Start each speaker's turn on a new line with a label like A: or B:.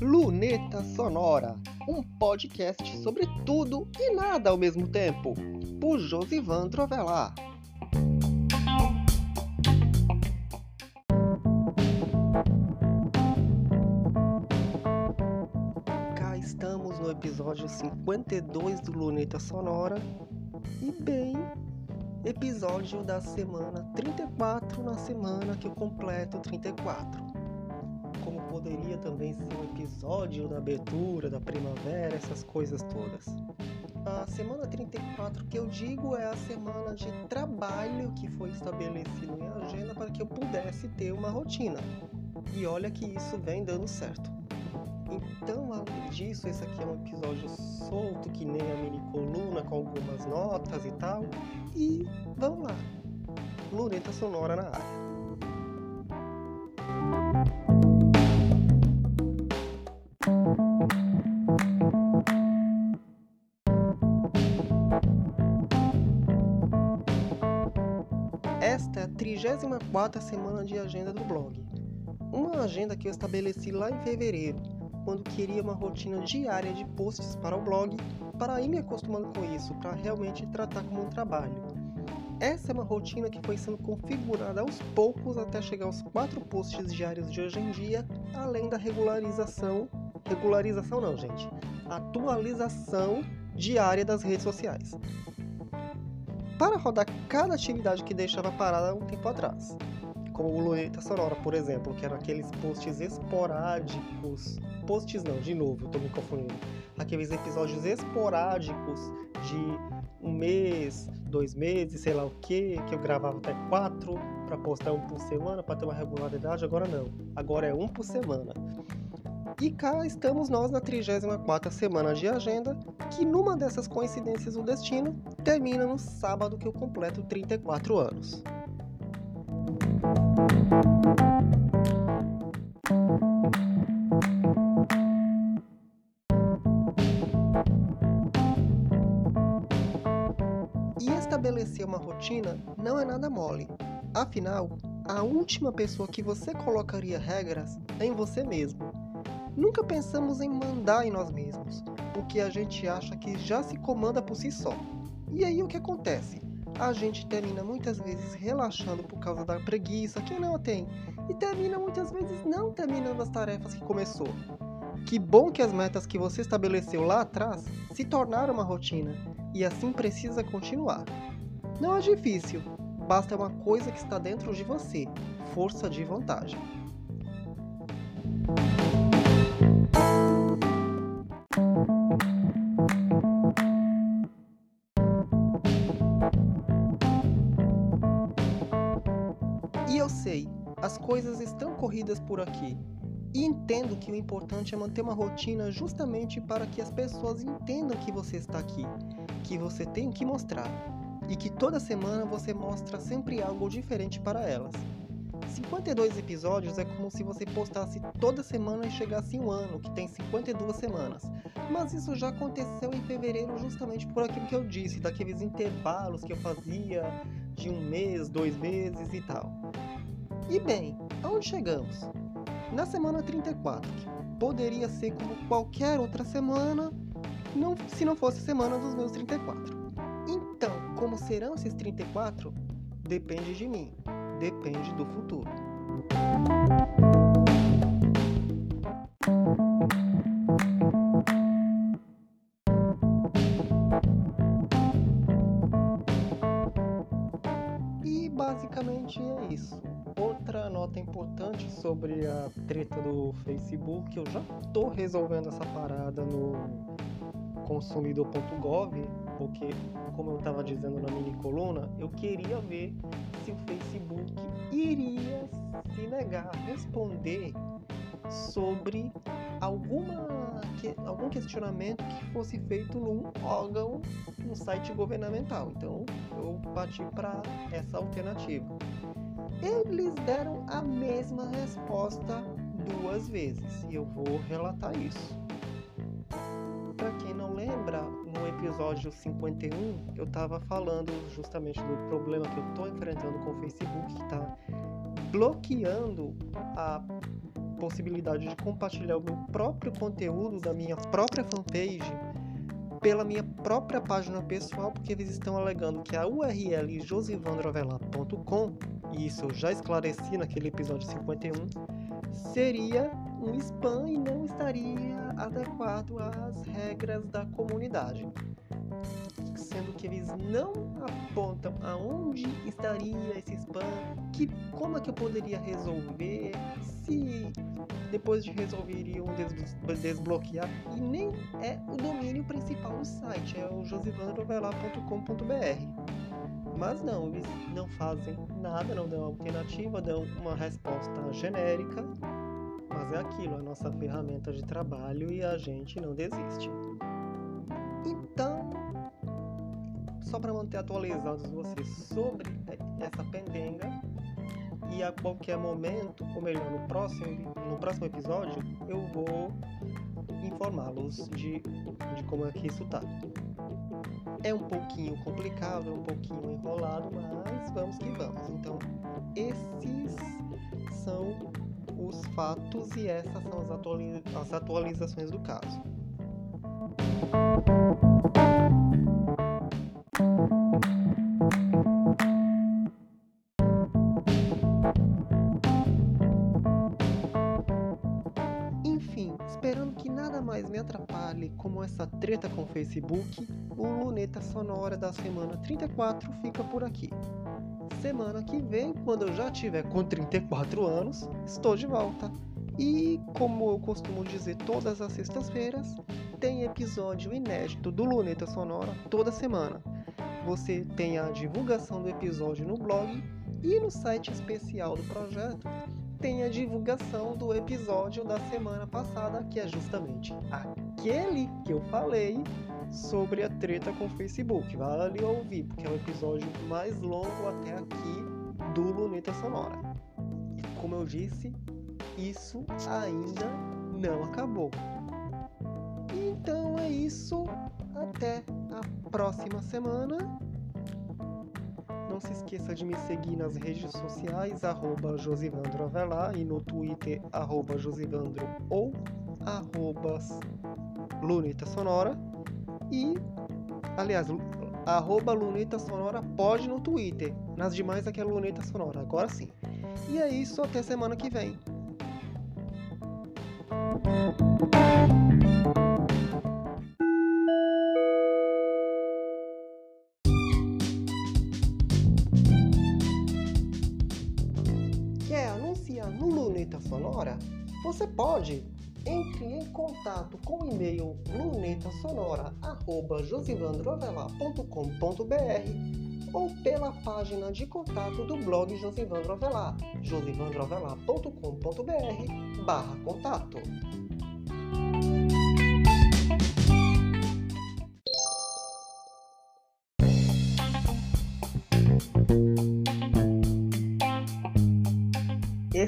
A: Luneta Sonora, um podcast sobre tudo e nada ao mesmo tempo, por Josivan Trovelar. Cá estamos no episódio 52 do Luneta Sonora e bem, episódio da semana 34 na semana que eu completo 34 como poderia também ser um episódio da abertura, da primavera, essas coisas todas. A semana 34 que eu digo é a semana de trabalho que foi estabelecido em agenda para que eu pudesse ter uma rotina. E olha que isso vem dando certo. Então, além disso, esse aqui é um episódio solto, que nem a mini coluna, com algumas notas e tal. E vamos lá. Luneta sonora na área. Esta é a 34 semana de agenda do blog. Uma agenda que eu estabeleci lá em fevereiro, quando queria uma rotina diária de posts para o blog, para ir me acostumando com isso, para realmente tratar como um trabalho. Essa é uma rotina que foi sendo configurada aos poucos até chegar aos quatro posts diários de hoje em dia, além da regularização. Regularização não, gente. Atualização diária das redes sociais para rodar cada atividade que deixava parada um tempo atrás. Como o Luneta Sonora, por exemplo, que eram aqueles posts esporádicos. Posts não, de novo, eu tô me confundindo. Aqueles episódios esporádicos de um mês, dois meses, sei lá o que, que eu gravava até quatro para postar um por semana para ter uma regularidade. Agora não, agora é um por semana. E cá estamos nós na 34ª semana de agenda, que numa dessas coincidências do destino, termina no sábado que eu completo 34 anos. Uma rotina não é nada mole. Afinal, a última pessoa que você colocaria regras é em você mesmo. Nunca pensamos em mandar em nós mesmos, porque a gente acha que já se comanda por si só. E aí o que acontece? A gente termina muitas vezes relaxando por causa da preguiça, quem não tem, e termina muitas vezes não terminando as tarefas que começou. Que bom que as metas que você estabeleceu lá atrás se tornaram uma rotina e assim precisa continuar. Não é difícil, basta uma coisa que está dentro de você: força de vontade. E eu sei, as coisas estão corridas por aqui. E entendo que o importante é manter uma rotina justamente para que as pessoas entendam que você está aqui, que você tem que mostrar, e que toda semana você mostra sempre algo diferente para elas. 52 episódios é como se você postasse toda semana e chegasse um ano, que tem 52 semanas. Mas isso já aconteceu em fevereiro justamente por aquilo que eu disse, daqueles intervalos que eu fazia de um mês, dois meses e tal. E bem, aonde chegamos? Na semana 34, que poderia ser como qualquer outra semana, não, se não fosse a semana dos meus 34. Como serão esses 34? Depende de mim, depende do futuro. E basicamente é isso. Outra nota importante sobre a treta do Facebook, eu já tô resolvendo essa parada no consumidor.gov, porque como eu estava dizendo na mini coluna, eu queria ver se o Facebook iria se negar a responder sobre alguma, que, algum questionamento que fosse feito num órgão, num site governamental. Então eu parti para essa alternativa. Eles deram a mesma resposta duas vezes e eu vou relatar isso. Lembra, no episódio 51 eu estava falando justamente do problema que eu estou enfrentando com o Facebook, que está bloqueando a possibilidade de compartilhar o meu próprio conteúdo da minha própria fanpage pela minha própria página pessoal, porque eles estão alegando que a URL josivandrovelar.com, e isso eu já esclareci naquele episódio 51, seria um spam e não estaria adequado às regras da comunidade. Sendo que eles não apontam aonde estaria esse spam, que como é que eu poderia resolver, se depois de resolver iriam des desbloquear, e nem é o domínio principal do site, é o josivandrovelar.com.br. Mas não, eles não fazem nada, não dão alternativa, dão uma resposta genérica mas é aquilo, a nossa ferramenta de trabalho e a gente não desiste. Então, só para manter atualizados vocês sobre essa pendenga e a qualquer momento, ou melhor, no próximo, no próximo episódio, eu vou informá-los de, de como é que isso tá. É um pouquinho complicado, é um pouquinho enrolado, mas vamos que vamos. Então, esses são os fatos e essas são as, atualiza as atualizações do caso. Atrapalhe como essa treta com o Facebook, o Luneta Sonora da semana 34 fica por aqui. Semana que vem, quando eu já tiver com 34 anos, estou de volta. E como eu costumo dizer todas as sextas-feiras, tem episódio inédito do Luneta Sonora toda semana. Você tem a divulgação do episódio no blog e no site especial do projeto tem a divulgação do episódio da semana passada, que é justamente aquele que eu falei sobre a treta com o Facebook. Vale ouvir, porque é o episódio mais longo até aqui do Luneta Sonora. E como eu disse, isso ainda não acabou. Então é isso. Até a próxima semana. Não se esqueça de me seguir nas redes sociais, arroba e no Twitter, arroba Josivandro ou Luneta Sonora. E, aliás, arroba Luneta Sonora pode no Twitter. Nas demais aqui é Luneta Sonora, agora sim. E é isso, até semana que vem. Quer anunciar no Luneta Sonora? Você pode! Entre em contato com o e-mail lunetasonora.josivandroavelar.com.br ou pela página de contato do blog Josivandro Avelar, josivandroavelar.com.br barra contato.